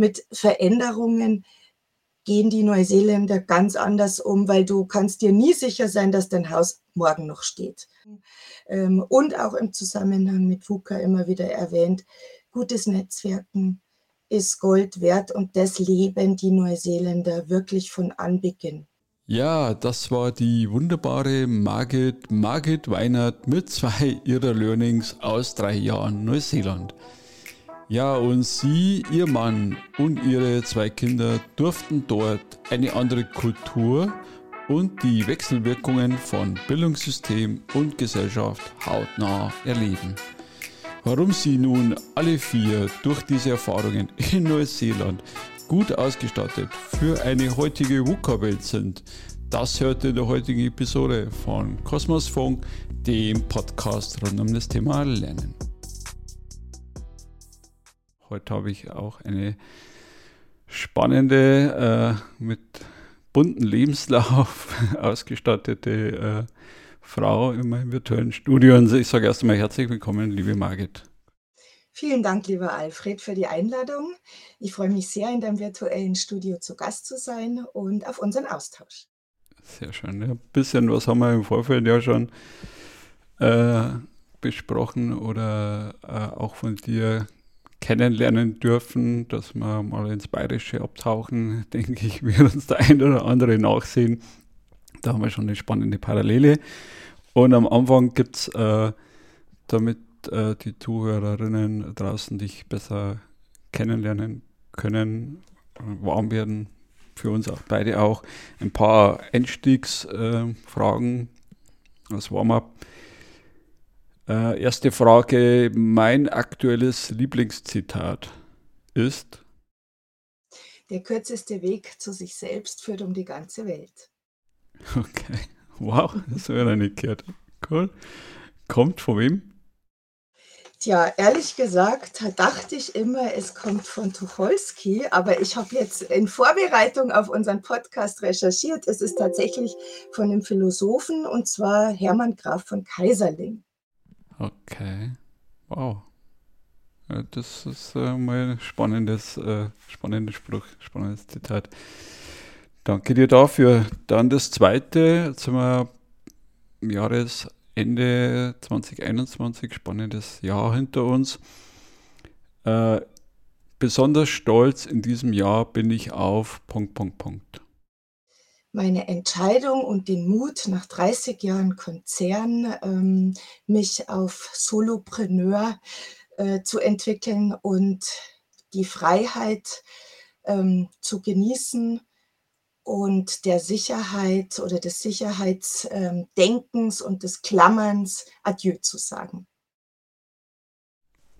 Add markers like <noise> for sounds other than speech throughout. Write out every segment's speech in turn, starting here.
mit Veränderungen gehen die Neuseeländer ganz anders um, weil du kannst dir nie sicher sein, dass dein Haus morgen noch steht. Ähm, und auch im Zusammenhang mit VUCA immer wieder erwähnt, gutes Netzwerken ist Gold wert und das leben die Neuseeländer wirklich von Anbeginn. Ja, das war die wunderbare Margit, Margit Weinert mit zwei ihrer Learnings aus drei Jahren Neuseeland. Ja, und sie, ihr Mann und ihre zwei Kinder durften dort eine andere Kultur und die Wechselwirkungen von Bildungssystem und Gesellschaft hautnah erleben. Warum sie nun alle vier durch diese Erfahrungen in Neuseeland gut ausgestattet für eine heutige VUCA-Welt sind, das hört in der heutigen Episode von Kosmos Funk, dem Podcast rund um das Thema Lernen. Heute habe ich auch eine spannende, äh, mit bunten Lebenslauf <laughs> ausgestattete äh, Frau in meinem virtuellen Studio. Und ich sage erst einmal herzlich willkommen, liebe Margit. Vielen Dank, lieber Alfred, für die Einladung. Ich freue mich sehr, in deinem virtuellen Studio zu Gast zu sein und auf unseren Austausch. Sehr schön. Ein bisschen was haben wir im Vorfeld ja schon äh, besprochen oder äh, auch von dir kennenlernen dürfen, dass wir mal ins Bayerische abtauchen, <laughs> denke ich, wird uns der ein oder andere nachsehen. Da haben wir schon eine spannende Parallele. Und am Anfang gibt es, äh, damit äh, die Zuhörerinnen draußen dich besser kennenlernen können, warm werden, für uns auch beide auch, ein paar Einstiegsfragen äh, als Warm-up. Äh, erste Frage, mein aktuelles Lieblingszitat ist? Der kürzeste Weg zu sich selbst führt um die ganze Welt. Okay, <laughs> wow, das wäre eine gehört. Cool. Kommt von wem? Tja, ehrlich gesagt dachte ich immer, es kommt von Tucholsky, aber ich habe jetzt in Vorbereitung auf unseren Podcast recherchiert. Es ist tatsächlich von einem Philosophen und zwar Hermann Graf von Kaiserling. Okay, wow. Das ist äh, mal ein spannendes, äh, spannender Spruch, spannendes Zitat. Danke dir dafür. Dann das zweite, jetzt sind im Jahresende 2021, spannendes Jahr hinter uns. Äh, besonders stolz in diesem Jahr bin ich auf Punkt, Punkt, Punkt meine Entscheidung und den Mut, nach 30 Jahren Konzern ähm, mich auf Solopreneur äh, zu entwickeln und die Freiheit ähm, zu genießen und der Sicherheit oder des Sicherheitsdenkens ähm, und des Klammerns Adieu zu sagen.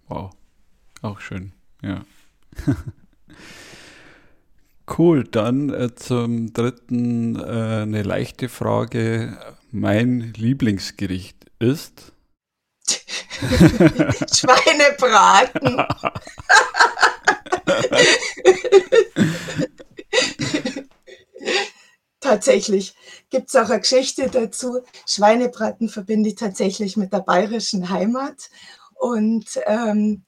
Wow, auch schön, ja. <laughs> Cool, dann äh, zum dritten äh, eine leichte Frage. Mein Lieblingsgericht ist? <laughs> Schweinebraten. tatsächlich gibt es auch eine Geschichte dazu. Schweinebraten verbinde ich tatsächlich mit der bayerischen Heimat. Und ähm,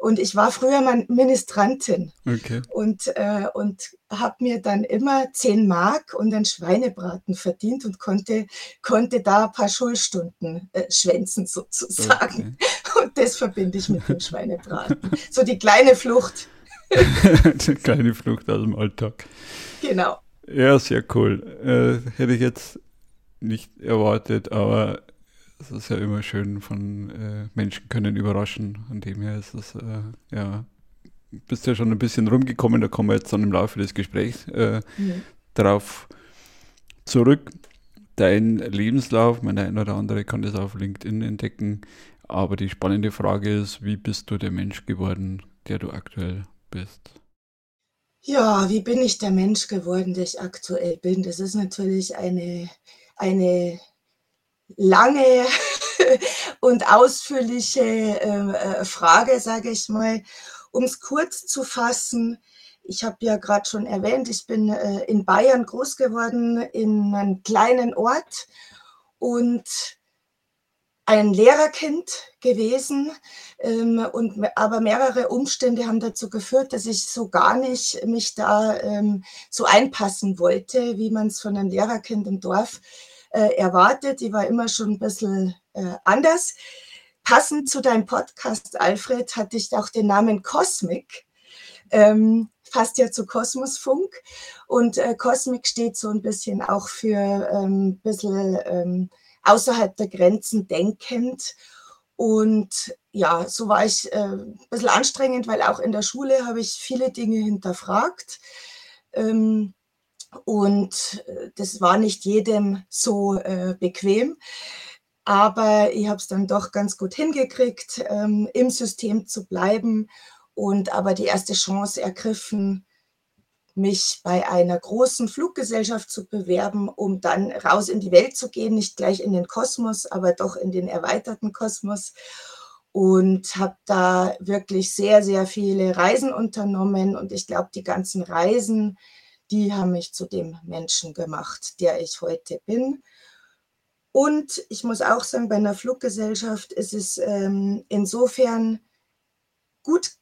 und ich war früher mal Ministrantin okay. und, äh, und habe mir dann immer 10 Mark und einen Schweinebraten verdient und konnte, konnte da ein paar Schulstunden äh, schwänzen sozusagen. Okay. Und das verbinde ich mit dem Schweinebraten. So die kleine Flucht. <laughs> die kleine Flucht aus dem Alltag. Genau. Ja, sehr cool. Äh, hätte ich jetzt nicht erwartet, aber es ist ja immer schön von äh, Menschen können überraschen. Von dem her ist es, äh, ja, bist ja schon ein bisschen rumgekommen, da kommen wir jetzt dann im Laufe des Gesprächs äh, mhm. darauf zurück. Dein Lebenslauf, mein ein oder andere kann das auf LinkedIn entdecken, aber die spannende Frage ist, wie bist du der Mensch geworden, der du aktuell bist? Ja, wie bin ich der Mensch geworden, der ich aktuell bin? Das ist natürlich eine, eine lange <laughs> und ausführliche ähm, äh, Frage, sage ich mal. Um es kurz zu fassen, ich habe ja gerade schon erwähnt, ich bin äh, in Bayern groß geworden, in einem kleinen Ort. Und ein Lehrerkind gewesen, ähm, und, aber mehrere Umstände haben dazu geführt, dass ich so gar nicht mich da ähm, so einpassen wollte, wie man es von einem Lehrerkind im Dorf äh, erwartet. Ich war immer schon ein bisschen äh, anders. Passend zu deinem Podcast, Alfred, hatte ich auch den Namen Cosmic. Ähm, passt ja zu Kosmosfunk. Und äh, Cosmic steht so ein bisschen auch für ähm, ein bisschen ähm, außerhalb der Grenzen denkend. Und ja, so war ich äh, ein bisschen anstrengend, weil auch in der Schule habe ich viele Dinge hinterfragt. Ähm, und äh, das war nicht jedem so äh, bequem. Aber ich habe es dann doch ganz gut hingekriegt, ähm, im System zu bleiben und aber die erste Chance ergriffen, mich bei einer großen Fluggesellschaft zu bewerben, um dann raus in die Welt zu gehen, nicht gleich in den Kosmos, aber doch in den erweiterten Kosmos. Und habe da wirklich sehr, sehr viele Reisen unternommen. Und ich glaube, die ganzen Reisen, die haben mich zu dem Menschen gemacht, der ich heute bin. Und ich muss auch sagen, bei einer Fluggesellschaft ist es ähm, insofern gut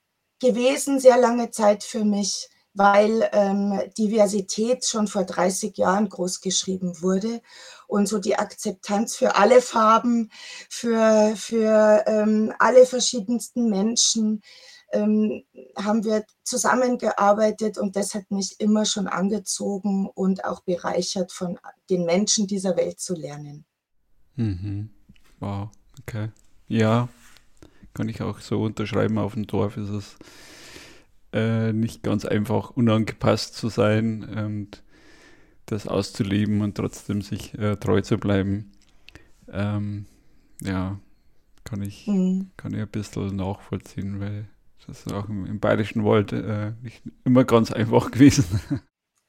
gewesen, sehr lange Zeit für mich, weil ähm, Diversität schon vor 30 Jahren großgeschrieben wurde und so die Akzeptanz für alle Farben, für, für ähm, alle verschiedensten Menschen ähm, haben wir zusammengearbeitet und das hat mich immer schon angezogen und auch bereichert, von den Menschen dieser Welt zu lernen. Mhm. Wow, okay. Ja, kann ich auch so unterschreiben. Auf dem Dorf ist es äh, nicht ganz einfach, unangepasst zu sein und das auszuleben und trotzdem sich äh, treu zu bleiben. Ähm, ja, kann ich, mhm. kann ich ein bisschen nachvollziehen, weil das ist auch im, im Bayerischen Wald äh, nicht immer ganz einfach <laughs> gewesen.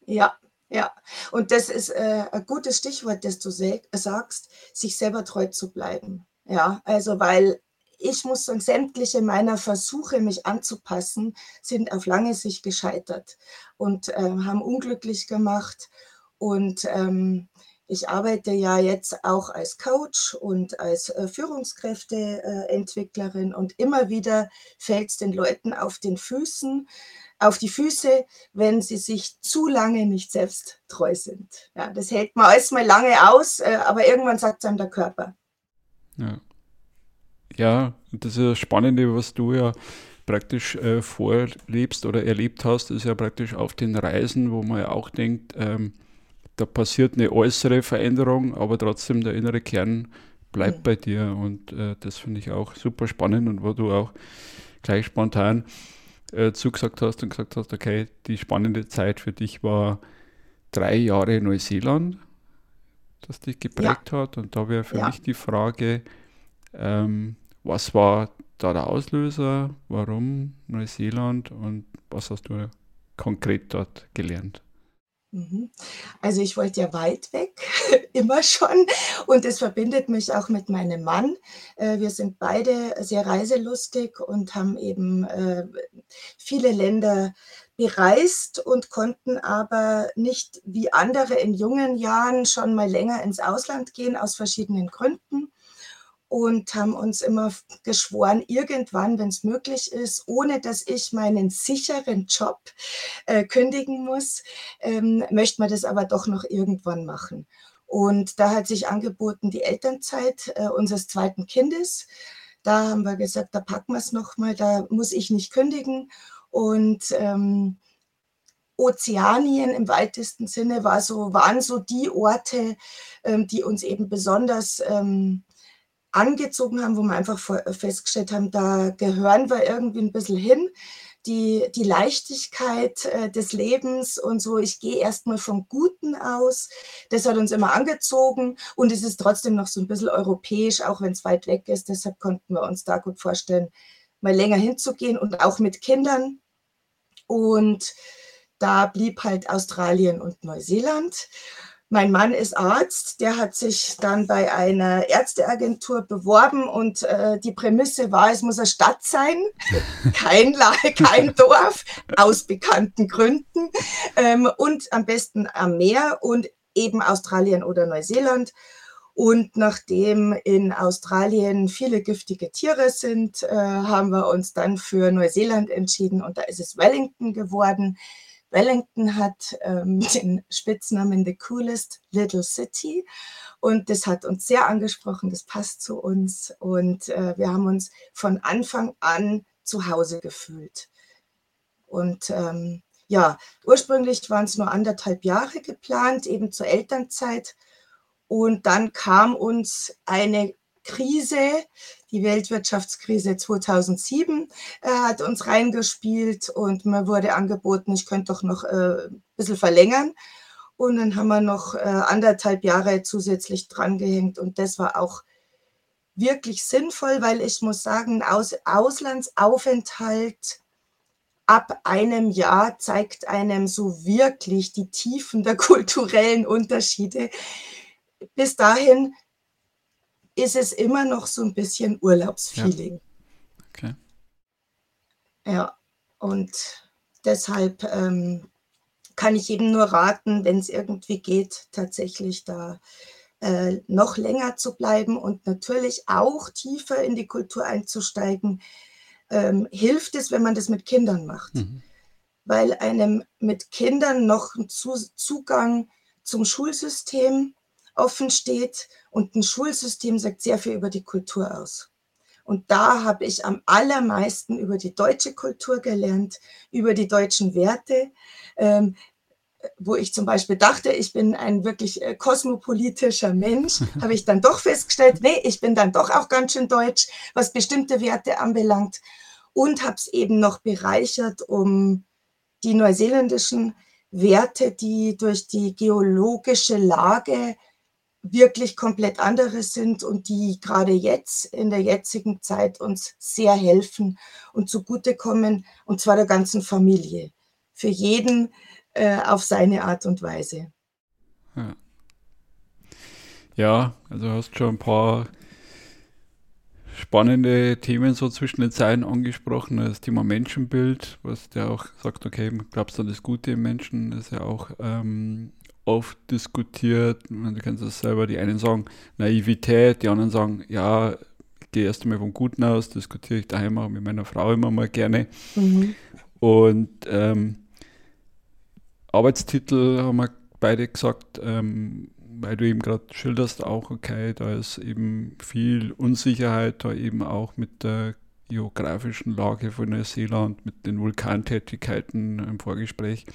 Ja, ja. Und das ist äh, ein gutes Stichwort, das du sagst, sich selber treu zu bleiben. Ja, also weil ich muss sagen, sämtliche meiner Versuche, mich anzupassen, sind auf lange Sicht gescheitert und äh, haben unglücklich gemacht. Und ähm, ich arbeite ja jetzt auch als Coach und als äh, Führungskräfteentwicklerin und immer wieder fällt es den Leuten auf den Füßen, auf die Füße, wenn sie sich zu lange nicht selbst treu sind. Ja, das hält man alles mal lange aus, äh, aber irgendwann sagt es einem der Körper. Ja. Ja, das ist das Spannende, was du ja praktisch äh, vorlebst oder erlebt hast, ist ja praktisch auf den Reisen, wo man ja auch denkt, ähm, da passiert eine äußere Veränderung, aber trotzdem der innere Kern bleibt ja. bei dir und äh, das finde ich auch super spannend und wo du auch gleich spontan äh, zugesagt hast und gesagt hast, okay, die spannende Zeit für dich war drei Jahre Neuseeland, das dich geprägt ja. hat und da wäre für ja. mich die Frage, ähm, was war da der Auslöser? Warum Neuseeland? Und was hast du konkret dort gelernt? Mhm. Also ich wollte ja weit weg, <laughs> immer schon. Und es verbindet mich auch mit meinem Mann. Äh, wir sind beide sehr reiselustig und haben eben äh, viele Länder bereist und konnten aber nicht wie andere in jungen Jahren schon mal länger ins Ausland gehen, aus verschiedenen Gründen und haben uns immer geschworen, irgendwann, wenn es möglich ist, ohne dass ich meinen sicheren Job äh, kündigen muss, ähm, möchte man das aber doch noch irgendwann machen. Und da hat sich angeboten die Elternzeit äh, unseres zweiten Kindes. Da haben wir gesagt, da packen wir es nochmal, da muss ich nicht kündigen. Und ähm, Ozeanien im weitesten Sinne war so, waren so die Orte, ähm, die uns eben besonders ähm, angezogen haben, wo wir einfach äh, festgestellt haben, da gehören wir irgendwie ein bisschen hin. Die, die Leichtigkeit äh, des Lebens und so, ich gehe erstmal vom Guten aus. Das hat uns immer angezogen und es ist trotzdem noch so ein bisschen europäisch, auch wenn es weit weg ist. Deshalb konnten wir uns da gut vorstellen, mal länger hinzugehen und auch mit Kindern. Und da blieb halt Australien und Neuseeland. Mein Mann ist Arzt, der hat sich dann bei einer Ärzteagentur beworben und äh, die Prämisse war, es muss eine Stadt sein, <laughs> kein, kein Dorf, aus bekannten Gründen ähm, und am besten am Meer und eben Australien oder Neuseeland. Und nachdem in Australien viele giftige Tiere sind, äh, haben wir uns dann für Neuseeland entschieden und da ist es Wellington geworden. Wellington hat ähm, <laughs> den Spitznamen The Coolest Little City und das hat uns sehr angesprochen, das passt zu uns und äh, wir haben uns von Anfang an zu Hause gefühlt. Und ähm, ja, ursprünglich waren es nur anderthalb Jahre geplant, eben zur Elternzeit. Und dann kam uns eine Krise, die Weltwirtschaftskrise 2007 äh, hat uns reingespielt und mir wurde angeboten, ich könnte doch noch äh, ein bisschen verlängern. Und dann haben wir noch äh, anderthalb Jahre zusätzlich drangehängt und das war auch wirklich sinnvoll, weil ich muss sagen, Aus Auslandsaufenthalt ab einem Jahr zeigt einem so wirklich die Tiefen der <laughs> kulturellen Unterschiede. Bis dahin ist es immer noch so ein bisschen Urlaubsfeeling. Ja. Okay. Ja, und deshalb ähm, kann ich jedem nur raten, wenn es irgendwie geht, tatsächlich da äh, noch länger zu bleiben und natürlich auch tiefer in die Kultur einzusteigen, ähm, hilft es, wenn man das mit Kindern macht. Mhm. Weil einem mit Kindern noch ein Zugang zum Schulsystem offen steht und ein Schulsystem sagt sehr viel über die Kultur aus. Und da habe ich am allermeisten über die deutsche Kultur gelernt, über die deutschen Werte. Ähm, wo ich zum Beispiel dachte, ich bin ein wirklich äh, kosmopolitischer Mensch, <laughs> habe ich dann doch festgestellt, nee, ich bin dann doch auch ganz schön deutsch, was bestimmte Werte anbelangt und habe es eben noch bereichert um die neuseeländischen Werte, die durch die geologische Lage wirklich komplett andere sind und die gerade jetzt in der jetzigen Zeit uns sehr helfen und zugutekommen, und zwar der ganzen Familie. Für jeden äh, auf seine Art und Weise. Ja. ja, also hast schon ein paar spannende Themen so zwischen den Zeilen angesprochen. Das Thema Menschenbild, was der auch sagt, okay, glaubst du an das Gute im Menschen, ist ja auch ähm, oft diskutiert. Du kennst das selber, die einen sagen Naivität, die anderen sagen, ja, ich gehe erst einmal vom Guten aus, diskutiere ich daheim auch mit meiner Frau immer mal gerne. Mhm. Und ähm, Arbeitstitel haben wir beide gesagt, ähm, weil du eben gerade schilderst, auch okay, da ist eben viel Unsicherheit, da eben auch mit der geografischen Lage von Neuseeland, mit den Vulkantätigkeiten im Vorgespräch.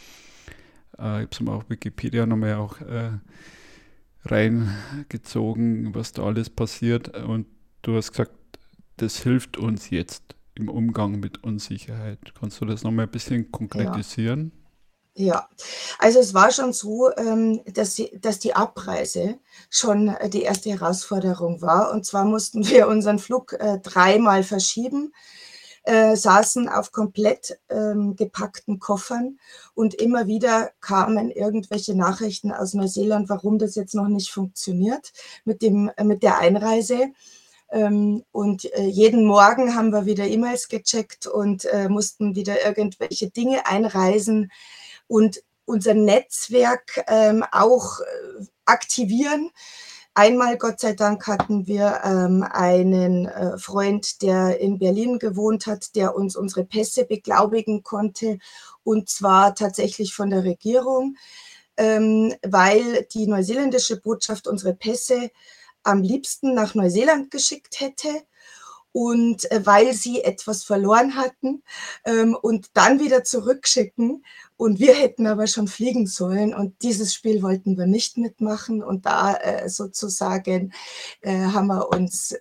Äh, ich habe es mal auf Wikipedia nochmal auch äh, reingezogen, was da alles passiert. Und du hast gesagt, das hilft uns jetzt im Umgang mit Unsicherheit. Kannst du das nochmal ein bisschen konkretisieren? Ja. Ja, also es war schon so, ähm, dass, dass die Abreise schon äh, die erste Herausforderung war. Und zwar mussten <laughs> wir unseren Flug äh, dreimal verschieben, äh, saßen auf komplett ähm, gepackten Koffern und immer wieder kamen irgendwelche Nachrichten aus Neuseeland, warum das jetzt noch nicht funktioniert mit, dem, mit der Einreise. Ähm, und jeden Morgen haben wir wieder E-Mails gecheckt und mussten wieder irgendwelche Dinge einreisen und unser Netzwerk ähm, auch äh, aktivieren. Einmal, Gott sei Dank, hatten wir ähm, einen äh, Freund, der in Berlin gewohnt hat, der uns unsere Pässe beglaubigen konnte, und zwar tatsächlich von der Regierung, ähm, weil die neuseeländische Botschaft unsere Pässe am liebsten nach Neuseeland geschickt hätte und äh, weil sie etwas verloren hatten ähm, und dann wieder zurückschicken. Und wir hätten aber schon fliegen sollen und dieses Spiel wollten wir nicht mitmachen. Und da äh, sozusagen äh, haben wir uns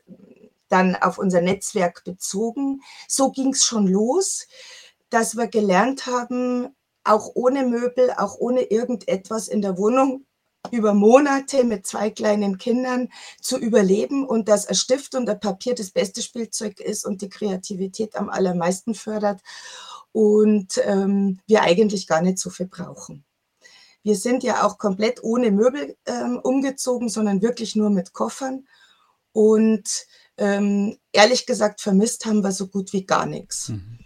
dann auf unser Netzwerk bezogen. So ging es schon los, dass wir gelernt haben, auch ohne Möbel, auch ohne irgendetwas in der Wohnung über Monate mit zwei kleinen Kindern zu überleben und dass ein Stift und ein Papier das beste Spielzeug ist und die Kreativität am allermeisten fördert und ähm, wir eigentlich gar nicht so viel brauchen. Wir sind ja auch komplett ohne Möbel ähm, umgezogen, sondern wirklich nur mit Koffern und ähm, ehrlich gesagt vermisst haben wir so gut wie gar nichts. Mhm.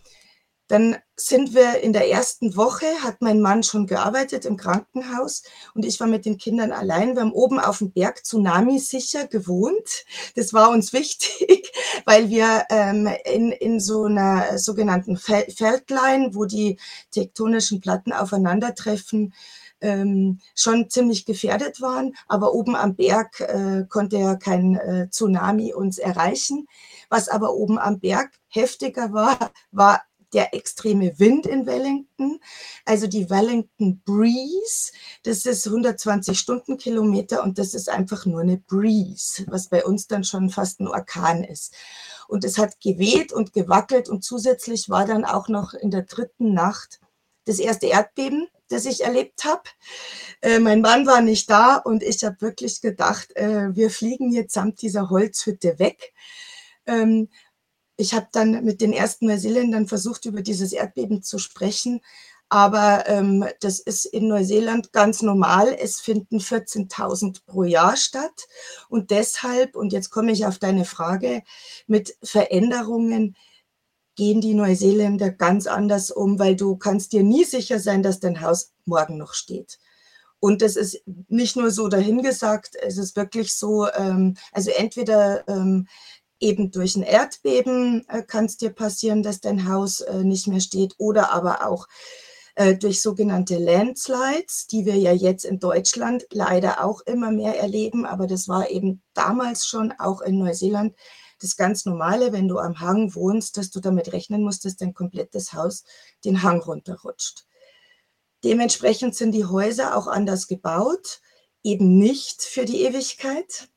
Dann sind wir in der ersten Woche, hat mein Mann schon gearbeitet im Krankenhaus und ich war mit den Kindern allein. Wir haben oben auf dem Berg Tsunami sicher gewohnt. Das war uns <laughs> wichtig, weil wir ähm, in, in so einer sogenannten Feldline, wo die tektonischen Platten aufeinandertreffen, ähm, schon ziemlich gefährdet waren. Aber oben am Berg äh, konnte ja kein äh, Tsunami uns erreichen. Was aber oben am Berg heftiger war, war der extreme Wind in Wellington, also die Wellington Breeze, das ist 120 Stundenkilometer und das ist einfach nur eine Breeze, was bei uns dann schon fast ein Orkan ist. Und es hat geweht und gewackelt und zusätzlich war dann auch noch in der dritten Nacht das erste Erdbeben, das ich erlebt habe. Äh, mein Mann war nicht da und ich habe wirklich gedacht, äh, wir fliegen jetzt samt dieser Holzhütte weg. Ähm, ich habe dann mit den ersten Neuseeländern versucht, über dieses Erdbeben zu sprechen. Aber ähm, das ist in Neuseeland ganz normal. Es finden 14.000 pro Jahr statt. Und deshalb, und jetzt komme ich auf deine Frage, mit Veränderungen gehen die Neuseeländer ganz anders um, weil du kannst dir nie sicher sein, dass dein Haus morgen noch steht. Und das ist nicht nur so dahingesagt, es ist wirklich so, ähm, also entweder ähm, eben durch ein Erdbeben äh, kann es dir passieren, dass dein Haus äh, nicht mehr steht oder aber auch äh, durch sogenannte Landslides, die wir ja jetzt in Deutschland leider auch immer mehr erleben, aber das war eben damals schon auch in Neuseeland das ganz normale, wenn du am Hang wohnst, dass du damit rechnen musst, dass dein komplettes Haus den Hang runterrutscht. Dementsprechend sind die Häuser auch anders gebaut, eben nicht für die Ewigkeit,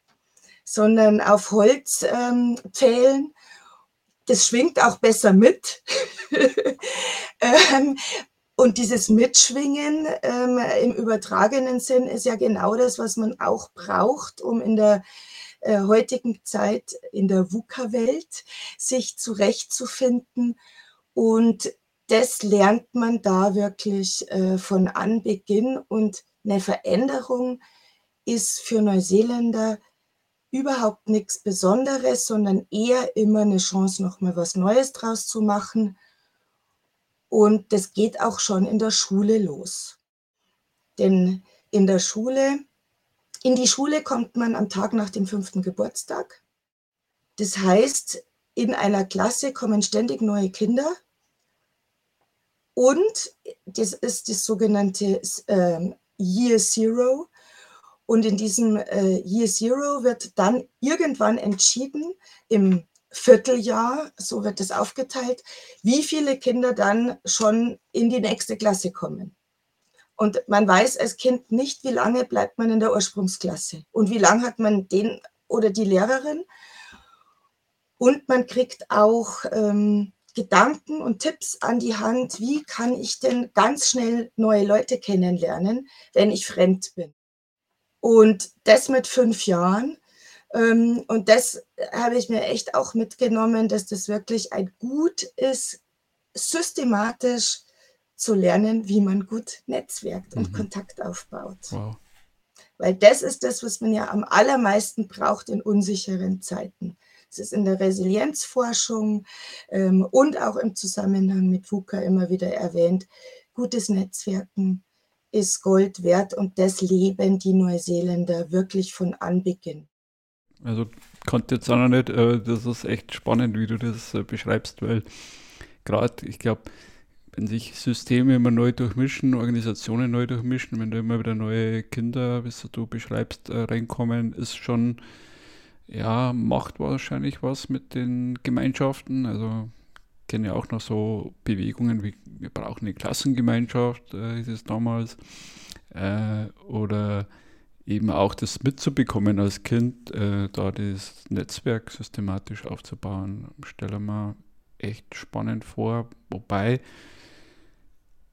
sondern auf Holzpfählen. Ähm, das schwingt auch besser mit. <laughs> ähm, und dieses Mitschwingen ähm, im übertragenen Sinn ist ja genau das, was man auch braucht, um in der äh, heutigen Zeit in der VUCA-Welt sich zurechtzufinden. Und das lernt man da wirklich äh, von Anbeginn. Und eine Veränderung ist für Neuseeländer überhaupt nichts Besonderes, sondern eher immer eine Chance, nochmal was Neues draus zu machen. Und das geht auch schon in der Schule los. Denn in der Schule, in die Schule kommt man am Tag nach dem fünften Geburtstag. Das heißt, in einer Klasse kommen ständig neue Kinder. Und das ist das sogenannte äh, Year Zero. Und in diesem äh, Year Zero wird dann irgendwann entschieden, im Vierteljahr, so wird es aufgeteilt, wie viele Kinder dann schon in die nächste Klasse kommen. Und man weiß als Kind nicht, wie lange bleibt man in der Ursprungsklasse und wie lange hat man den oder die Lehrerin. Und man kriegt auch ähm, Gedanken und Tipps an die Hand, wie kann ich denn ganz schnell neue Leute kennenlernen, wenn ich fremd bin. Und das mit fünf Jahren. Ähm, und das habe ich mir echt auch mitgenommen, dass das wirklich ein Gut ist, systematisch zu lernen, wie man gut netzwerkt und mhm. Kontakt aufbaut. Wow. Weil das ist das, was man ja am allermeisten braucht in unsicheren Zeiten. Es ist in der Resilienzforschung ähm, und auch im Zusammenhang mit VUCA immer wieder erwähnt. Gutes Netzwerken, ist Gold wert und das leben die Neuseeländer wirklich von Anbeginn. Also konnte jetzt auch noch nicht, äh, das ist echt spannend, wie du das äh, beschreibst, weil gerade, ich glaube, wenn sich Systeme immer neu durchmischen, Organisationen neu durchmischen, wenn da immer wieder neue Kinder, wie du beschreibst, äh, reinkommen, ist schon, ja, macht wahrscheinlich was mit den Gemeinschaften. Also kenne ja auch noch so Bewegungen wie wir brauchen eine Klassengemeinschaft, äh, hieß es damals. Äh, oder eben auch das mitzubekommen als Kind, äh, da das Netzwerk systematisch aufzubauen, stelle mir echt spannend vor. Wobei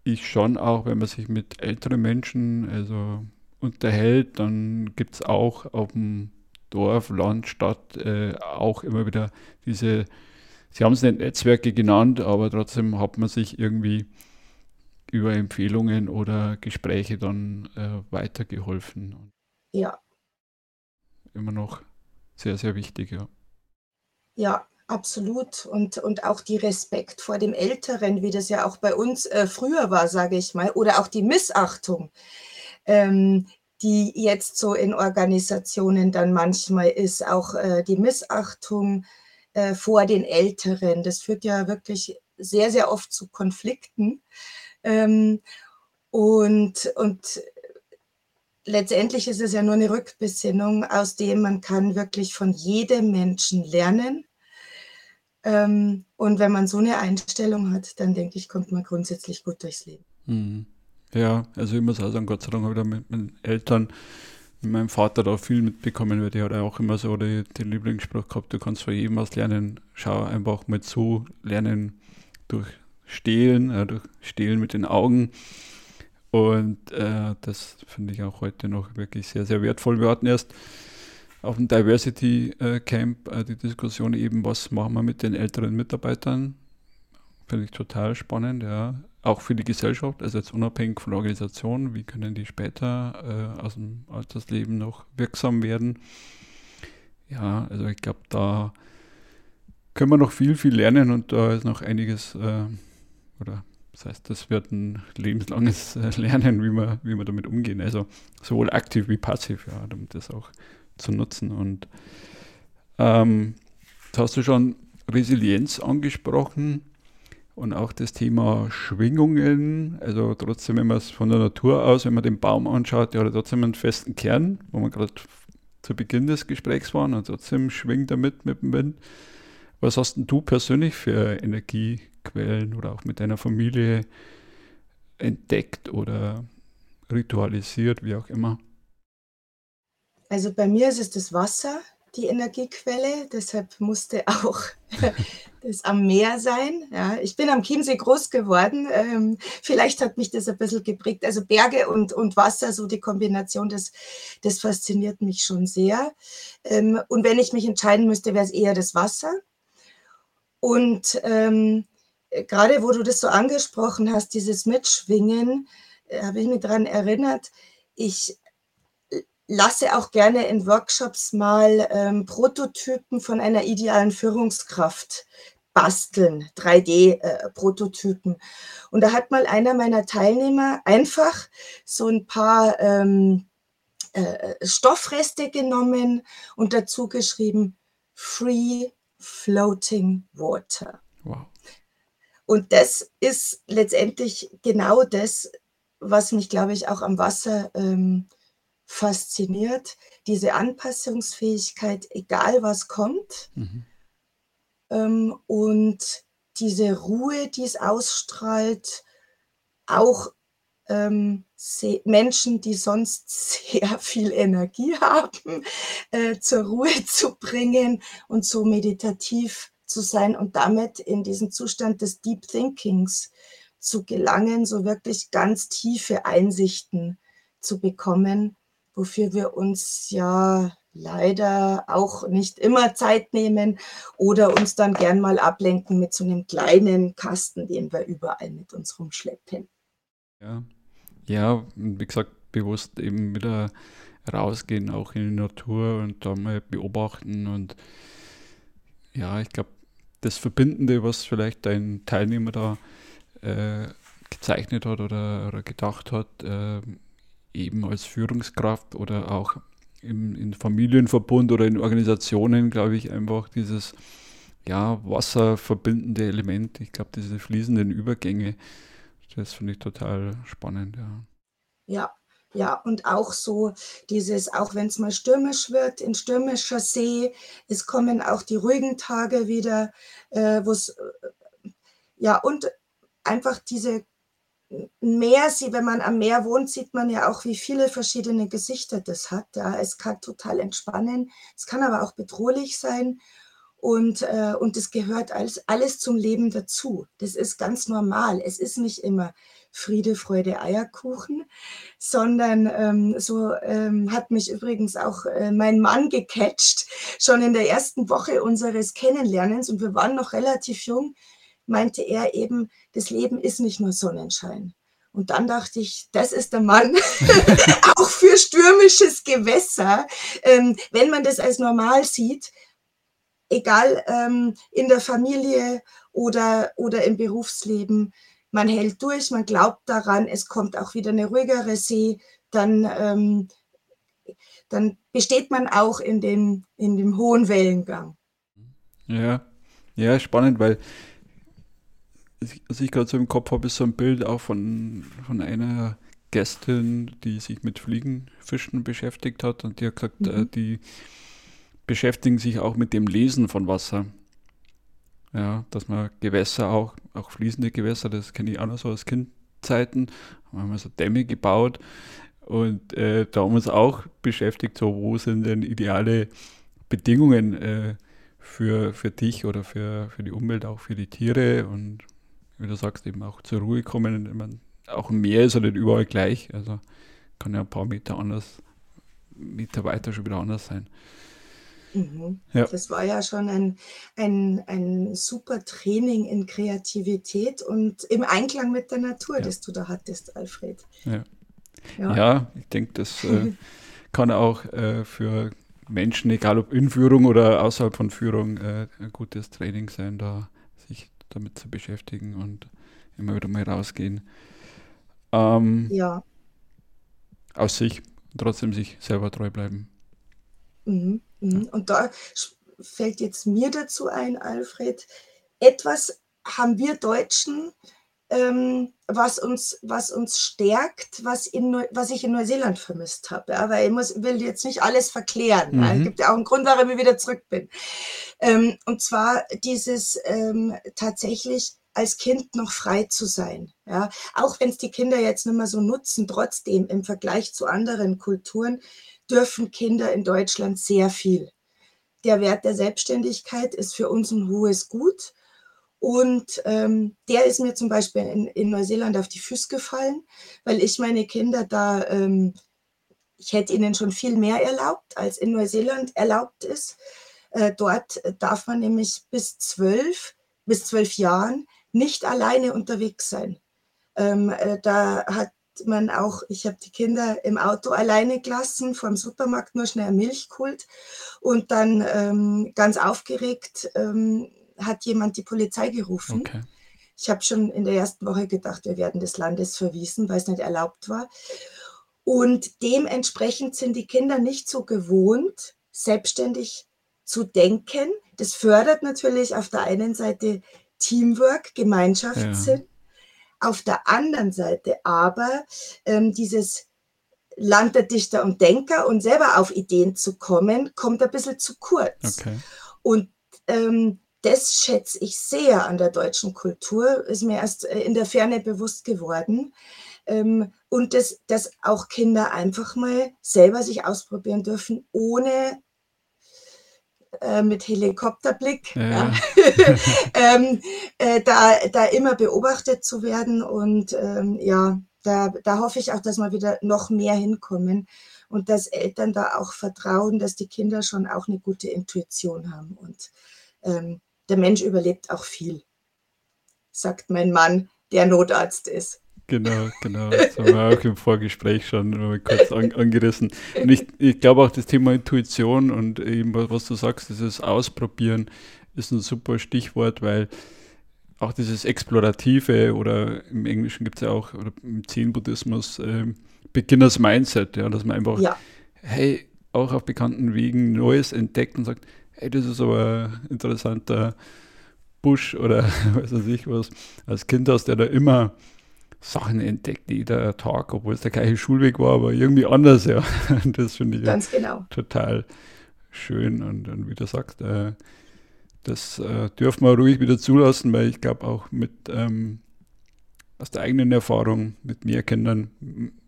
ich schon auch, wenn man sich mit älteren Menschen also unterhält, dann gibt es auch auf dem Dorf, Land, Stadt äh, auch immer wieder diese Sie haben es nicht Netzwerke genannt, aber trotzdem hat man sich irgendwie über Empfehlungen oder Gespräche dann äh, weitergeholfen. Ja. Immer noch sehr, sehr wichtig, ja. Ja, Absolut. Und, und auch die Respekt vor dem Älteren, wie das ja auch bei uns äh, früher war, sage ich mal, oder auch die Missachtung, ähm, die jetzt so in Organisationen dann manchmal ist, auch äh, die Missachtung äh, vor den Älteren. Das führt ja wirklich sehr, sehr oft zu Konflikten. Ähm, und, und letztendlich ist es ja nur eine Rückbesinnung, aus dem man kann wirklich von jedem Menschen lernen ähm, und wenn man so eine Einstellung hat, dann denke ich, kommt man grundsätzlich gut durchs Leben. Mhm. Ja, also ich muss auch sagen, Gott sei Dank da mit meinen Eltern, mit meinem Vater da viel mitbekommen, weil der hat auch immer so den, den Lieblingsspruch gehabt, du kannst von jedem was lernen, schau einfach mal zu, lernen durch Stehlen, äh, durch Stehlen mit den Augen. Und äh, das finde ich auch heute noch wirklich sehr, sehr wertvoll. Wir hatten erst auf dem Diversity äh, Camp äh, die Diskussion eben, was machen wir mit den älteren Mitarbeitern. Finde ich total spannend, ja. Auch für die Gesellschaft, also jetzt unabhängig von der Organisation, wie können die später äh, aus dem Altersleben noch wirksam werden. Ja, also ich glaube, da können wir noch viel, viel lernen und da ist noch einiges, äh, oder das heißt, das wird ein lebenslanges äh, Lernen, wie wir, wie wir damit umgehen. Also sowohl aktiv wie passiv, ja, damit das auch zu nutzen. Und ähm, hast du schon Resilienz angesprochen und auch das Thema Schwingungen. Also trotzdem, wenn man es von der Natur aus, wenn man den Baum anschaut, der hat trotzdem einen festen Kern, wo wir gerade zu Beginn des Gesprächs waren und trotzdem schwingt er mit mit dem Wind. Was hast du persönlich für Energiequellen oder auch mit deiner Familie entdeckt oder ritualisiert, wie auch immer? Also bei mir ist es das Wasser, die Energiequelle, deshalb musste auch <laughs> das am Meer sein. Ja, ich bin am Chiemsee groß geworden. Ähm, vielleicht hat mich das ein bisschen geprägt. Also Berge und, und Wasser, so die Kombination, das, das fasziniert mich schon sehr. Ähm, und wenn ich mich entscheiden müsste, wäre es eher das Wasser. Und ähm, gerade wo du das so angesprochen hast, dieses Mitschwingen, äh, habe ich mich daran erinnert, ich lasse auch gerne in Workshops mal ähm, Prototypen von einer idealen Führungskraft basteln, 3D-Prototypen. Äh, und da hat mal einer meiner Teilnehmer einfach so ein paar ähm, äh, Stoffreste genommen und dazu geschrieben Free Floating Water. Wow. Und das ist letztendlich genau das, was mich, glaube ich, auch am Wasser ähm, fasziniert, diese Anpassungsfähigkeit, egal was kommt. Mhm. Ähm, und diese Ruhe, die es ausstrahlt, auch ähm, Menschen, die sonst <laughs> sehr viel Energie <laughs> haben, äh, zur Ruhe zu bringen und so meditativ zu sein und damit in diesen Zustand des Deep Thinkings zu gelangen, so wirklich ganz tiefe Einsichten zu bekommen wofür wir uns ja leider auch nicht immer Zeit nehmen oder uns dann gern mal ablenken mit so einem kleinen Kasten, den wir überall mit uns rumschleppen. Ja, ja, wie gesagt, bewusst eben wieder rausgehen, auch in die Natur und da mal beobachten und ja, ich glaube, das Verbindende, was vielleicht dein Teilnehmer da äh, gezeichnet hat oder, oder gedacht hat, äh, eben als Führungskraft oder auch im, in Familienverbund oder in Organisationen, glaube ich, einfach dieses ja, wasserverbindende Element. Ich glaube, diese fließenden Übergänge, das finde ich total spannend, ja. Ja, ja, und auch so dieses, auch wenn es mal stürmisch wird, in stürmischer See, es kommen auch die ruhigen Tage wieder, äh, wo es, äh, ja, und einfach diese Meer, wenn man am Meer wohnt, sieht man ja auch, wie viele verschiedene Gesichter das hat. Ja. Es kann total entspannen, es kann aber auch bedrohlich sein und, äh, und es gehört alles, alles zum Leben dazu. Das ist ganz normal. Es ist nicht immer Friede, Freude, Eierkuchen, sondern ähm, so ähm, hat mich übrigens auch äh, mein Mann gecatcht, schon in der ersten Woche unseres Kennenlernens und wir waren noch relativ jung meinte er eben, das Leben ist nicht nur Sonnenschein. Und dann dachte ich, das ist der Mann <laughs> auch für stürmisches Gewässer. Ähm, wenn man das als normal sieht, egal ähm, in der Familie oder, oder im Berufsleben, man hält durch, man glaubt daran, es kommt auch wieder eine ruhigere See, dann, ähm, dann besteht man auch in dem, in dem hohen Wellengang. Ja, ja, spannend, weil was ich gerade so im Kopf habe, ist so ein Bild auch von, von einer Gästin, die sich mit Fliegenfischen beschäftigt hat und die hat gesagt, äh, mhm. äh, die beschäftigen sich auch mit dem Lesen von Wasser. Ja, dass man Gewässer auch, auch fließende Gewässer, das kenne ich auch noch so aus Kindzeiten, haben wir so Dämme gebaut und äh, da haben wir uns auch beschäftigt, so wo sind denn ideale Bedingungen äh, für, für dich oder für, für die Umwelt, auch für die Tiere und wie du sagst, eben auch zur Ruhe kommen. Man, auch im Meer ist ja nicht überall gleich, also kann ja ein paar Meter anders, Meter weiter schon wieder anders sein. Mhm. Ja. Das war ja schon ein, ein, ein super Training in Kreativität und im Einklang mit der Natur, ja. das du da hattest, Alfred. Ja, ja. ich denke, das äh, <laughs> kann auch äh, für Menschen, egal ob in Führung oder außerhalb von Führung, äh, ein gutes Training sein, da damit zu beschäftigen und immer wieder mal rausgehen. Ähm, ja. Aus sich, trotzdem sich selber treu bleiben. Mhm, mhm. Und da fällt jetzt mir dazu ein, Alfred, etwas haben wir Deutschen, ähm, was, uns, was uns stärkt, was, in, was ich in Neuseeland vermisst habe. Ja? Weil ich muss, will jetzt nicht alles verklären. Mhm. Es gibt ja auch einen Grund, warum ich wieder zurück bin. Ähm, und zwar dieses ähm, tatsächlich als Kind noch frei zu sein. Ja? Auch wenn es die Kinder jetzt nicht mehr so nutzen, trotzdem im Vergleich zu anderen Kulturen dürfen Kinder in Deutschland sehr viel. Der Wert der Selbstständigkeit ist für uns ein hohes Gut. Und ähm, der ist mir zum Beispiel in, in Neuseeland auf die Füße gefallen, weil ich meine Kinder da, ähm, ich hätte ihnen schon viel mehr erlaubt, als in Neuseeland erlaubt ist. Äh, dort darf man nämlich bis zwölf, bis zwölf Jahren nicht alleine unterwegs sein. Ähm, äh, da hat man auch, ich habe die Kinder im Auto alleine gelassen, vor dem Supermarkt nur schnell Milch geholt und dann ähm, ganz aufgeregt ähm, hat jemand die Polizei gerufen. Okay. Ich habe schon in der ersten Woche gedacht, wir werden des Landes verwiesen, weil es nicht erlaubt war. Und dementsprechend sind die Kinder nicht so gewohnt, selbstständig zu denken. Das fördert natürlich auf der einen Seite Teamwork, Gemeinschaftssinn. Ja. Auf der anderen Seite aber ähm, dieses Land der Dichter und Denker und selber auf Ideen zu kommen, kommt ein bisschen zu kurz. Okay. Und ähm, das schätze ich sehr an der deutschen Kultur, ist mir erst äh, in der Ferne bewusst geworden. Ähm, und dass, dass auch Kinder einfach mal selber sich ausprobieren dürfen, ohne äh, mit Helikopterblick ja. Ja. <laughs> ähm, äh, da, da immer beobachtet zu werden. Und ähm, ja, da, da hoffe ich auch, dass wir wieder noch mehr hinkommen und dass Eltern da auch vertrauen, dass die Kinder schon auch eine gute Intuition haben. Und ähm, der Mensch überlebt auch viel, sagt mein Mann, der Notarzt ist. Genau, genau. Das haben wir auch im Vorgespräch schon mal kurz an, angerissen. Und ich, ich glaube auch das Thema Intuition und eben, was du sagst, dieses Ausprobieren ist ein super Stichwort, weil auch dieses Explorative oder im Englischen gibt es ja auch, oder im Zen-Buddhismus, äh, Beginners Mindset, ja, dass man einfach, ja. hey, auch auf bekannten Wegen Neues entdeckt und sagt, hey, das ist aber ein interessanter Busch oder <laughs> weiß ich was. Als Kind hast du ja da immer Sachen entdeckt, jeder Tag, obwohl es der gleiche Schulweg war, aber irgendwie anders, ja. <laughs> Das finde ich Ganz genau. total schön und, und wie du sagst, äh, das äh, dürfen wir ruhig wieder zulassen, weil ich glaube auch mit ähm, aus der eigenen Erfahrung mit mehr Kindern,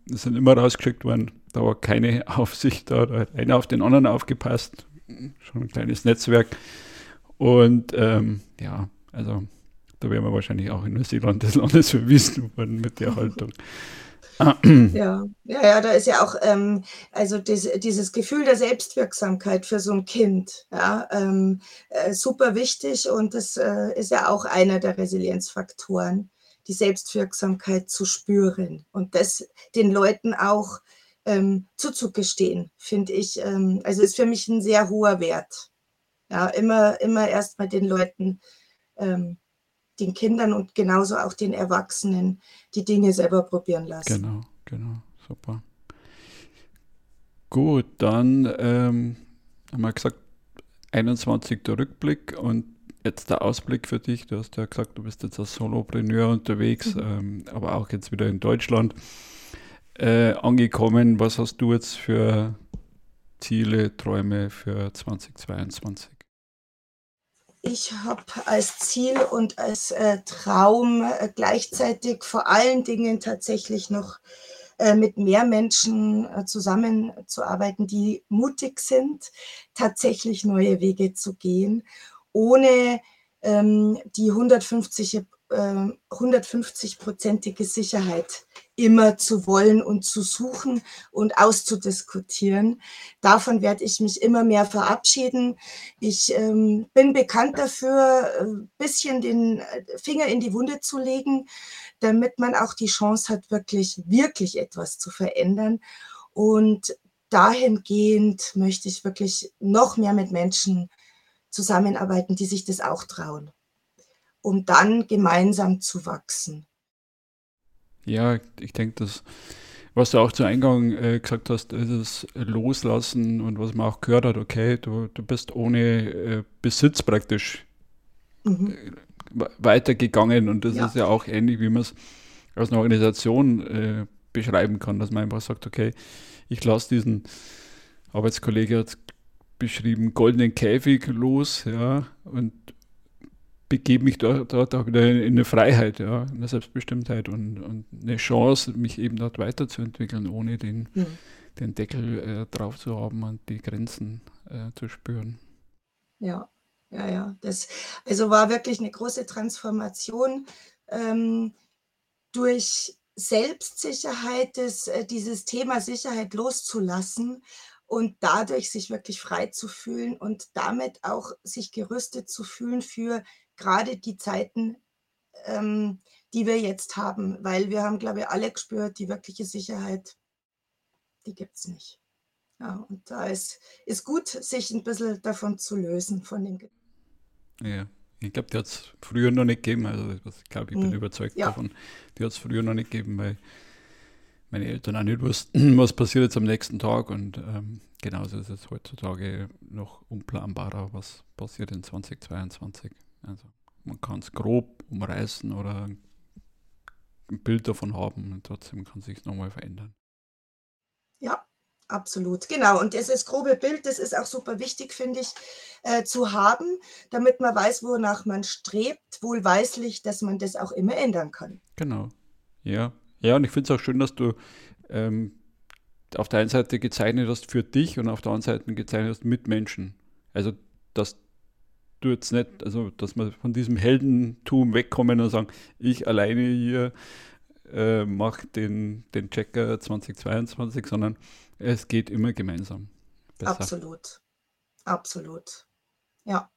sind immer rausgeschickt worden, da war keine <laughs> Aufsicht da, da hat einer auf den anderen aufgepasst, schon ein kleines Netzwerk. Und ähm, ja, also da wären wir wahrscheinlich auch in Neuseeland des Landes verwiesen worden mit der Haltung. <laughs> Ja, ja, ja, da ist ja auch ähm, also dies, dieses Gefühl der Selbstwirksamkeit für so ein Kind, ja, ähm, äh, super wichtig und das äh, ist ja auch einer der Resilienzfaktoren, die Selbstwirksamkeit zu spüren und das den Leuten auch ähm, zuzugestehen, finde ich, ähm, also ist für mich ein sehr hoher Wert. Ja, immer, immer erst mal den Leuten, ähm, den Kindern und genauso auch den Erwachsenen die Dinge selber probieren lassen. Genau, genau, super. Gut, dann ähm, haben wir gesagt, 21 der Rückblick und jetzt der Ausblick für dich. Du hast ja gesagt, du bist jetzt als Solopreneur unterwegs, mhm. ähm, aber auch jetzt wieder in Deutschland äh, angekommen. Was hast du jetzt für Ziele, Träume für 2022? Ich habe als Ziel und als äh, Traum äh, gleichzeitig vor allen Dingen tatsächlich noch äh, mit mehr Menschen äh, zusammenzuarbeiten, die mutig sind, tatsächlich neue Wege zu gehen, ohne ähm, die 150 150-prozentige ähm, Sicherheit immer zu wollen und zu suchen und auszudiskutieren. Davon werde ich mich immer mehr verabschieden. Ich ähm, bin bekannt dafür, ein äh, bisschen den äh, Finger in die Wunde zu legen, damit man auch die Chance hat, wirklich, wirklich etwas zu verändern. Und dahingehend möchte ich wirklich noch mehr mit Menschen zusammenarbeiten, die sich das auch trauen um dann gemeinsam zu wachsen. Ja, ich denke, dass was du auch zu Eingang äh, gesagt hast, ist das Loslassen und was man auch gehört hat, okay, du, du bist ohne äh, Besitz praktisch mhm. äh, weitergegangen und das ja. ist ja auch ähnlich, wie man es aus einer Organisation äh, beschreiben kann, dass man einfach sagt, okay, ich lasse diesen Arbeitskollege hat beschrieben, goldenen Käfig los, ja, und begebe mich dort, dort auch wieder in eine Freiheit, ja, eine Selbstbestimmtheit und, und eine Chance, mich eben dort weiterzuentwickeln, ohne den, mhm. den Deckel äh, drauf zu haben und die Grenzen äh, zu spüren. Ja, ja, ja. Das also war wirklich eine große Transformation ähm, durch Selbstsicherheit, das, äh, dieses Thema Sicherheit loszulassen und dadurch sich wirklich frei zu fühlen und damit auch sich gerüstet zu fühlen für gerade die Zeiten, ähm, die wir jetzt haben, weil wir haben, glaube ich, alle gespürt, die wirkliche Sicherheit, die gibt es nicht. Ja, und da ist, ist gut, sich ein bisschen davon zu lösen, von den Ja, ich glaube, die hat es früher noch nicht gegeben. Also ich glaube, ich bin hm. überzeugt ja. davon. Die hat es früher noch nicht gegeben, weil meine Eltern auch nicht wussten, <clears throat> was passiert jetzt am nächsten Tag. Und ähm, genauso ist es heutzutage noch unplanbarer, was passiert in 2022. Also man kann es grob umreißen oder ein Bild davon haben und trotzdem kann sich nochmal verändern. Ja, absolut. Genau. Und dieses grobe Bild, das ist auch super wichtig, finde ich, äh, zu haben, damit man weiß, wonach man strebt, wohlweislich, dass man das auch immer ändern kann. Genau. Ja. Ja, und ich finde es auch schön, dass du ähm, auf der einen Seite gezeichnet hast für dich und auf der anderen Seite gezeichnet hast mit Menschen. Also, dass du jetzt nicht, also dass wir von diesem Heldentum wegkommen und sagen, ich alleine hier äh, mache den, den Checker 2022, sondern es geht immer gemeinsam. Besser. Absolut. Absolut. Ja.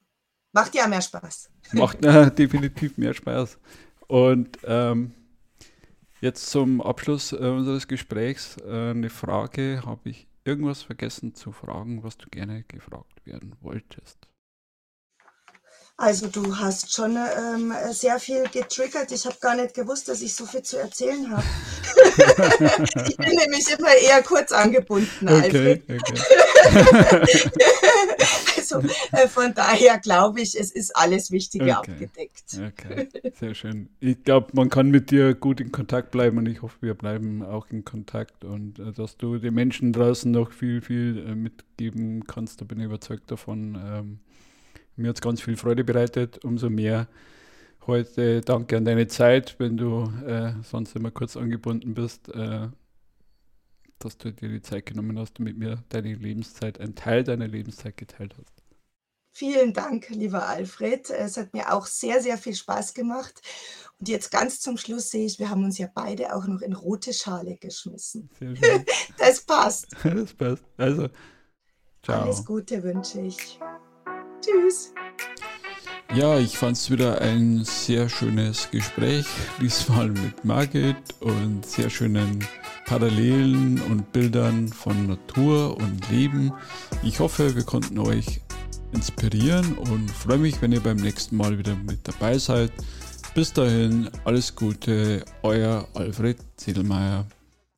Macht ja mehr Spaß. <laughs> Macht äh, definitiv mehr Spaß. Und ähm, jetzt zum Abschluss äh, unseres Gesprächs äh, eine Frage. Habe ich irgendwas vergessen zu fragen, was du gerne gefragt werden wolltest? Also du hast schon ähm, sehr viel getriggert. Ich habe gar nicht gewusst, dass ich so viel zu erzählen habe. <laughs> ich bin nämlich immer eher kurz angebunden, okay, okay. <laughs> also äh, von daher glaube ich, es ist alles Wichtige okay. abgedeckt. Okay, sehr schön. Ich glaube, man kann mit dir gut in Kontakt bleiben und ich hoffe, wir bleiben auch in Kontakt und äh, dass du den Menschen draußen noch viel, viel äh, mitgeben kannst. Da bin ich überzeugt davon. Ähm, mir hat es ganz viel Freude bereitet. Umso mehr heute danke an deine Zeit, wenn du äh, sonst immer kurz angebunden bist, äh, dass du dir die Zeit genommen hast und mit mir deine Lebenszeit, einen Teil deiner Lebenszeit geteilt hast. Vielen Dank, lieber Alfred. Es hat mir auch sehr, sehr viel Spaß gemacht. Und jetzt ganz zum Schluss sehe ich, wir haben uns ja beide auch noch in rote Schale geschmissen. Sehr schön. <laughs> Das passt. <laughs> Das passt. Also, ciao. Alles Gute wünsche ich. Tschüss. Ja, ich fand es wieder ein sehr schönes Gespräch, <laughs> diesmal mit Margit und sehr schönen Parallelen und Bildern von Natur und Leben. Ich hoffe, wir konnten euch inspirieren und freue mich, wenn ihr beim nächsten Mal wieder mit dabei seid. Bis dahin, alles Gute, euer Alfred Ziedelmeier.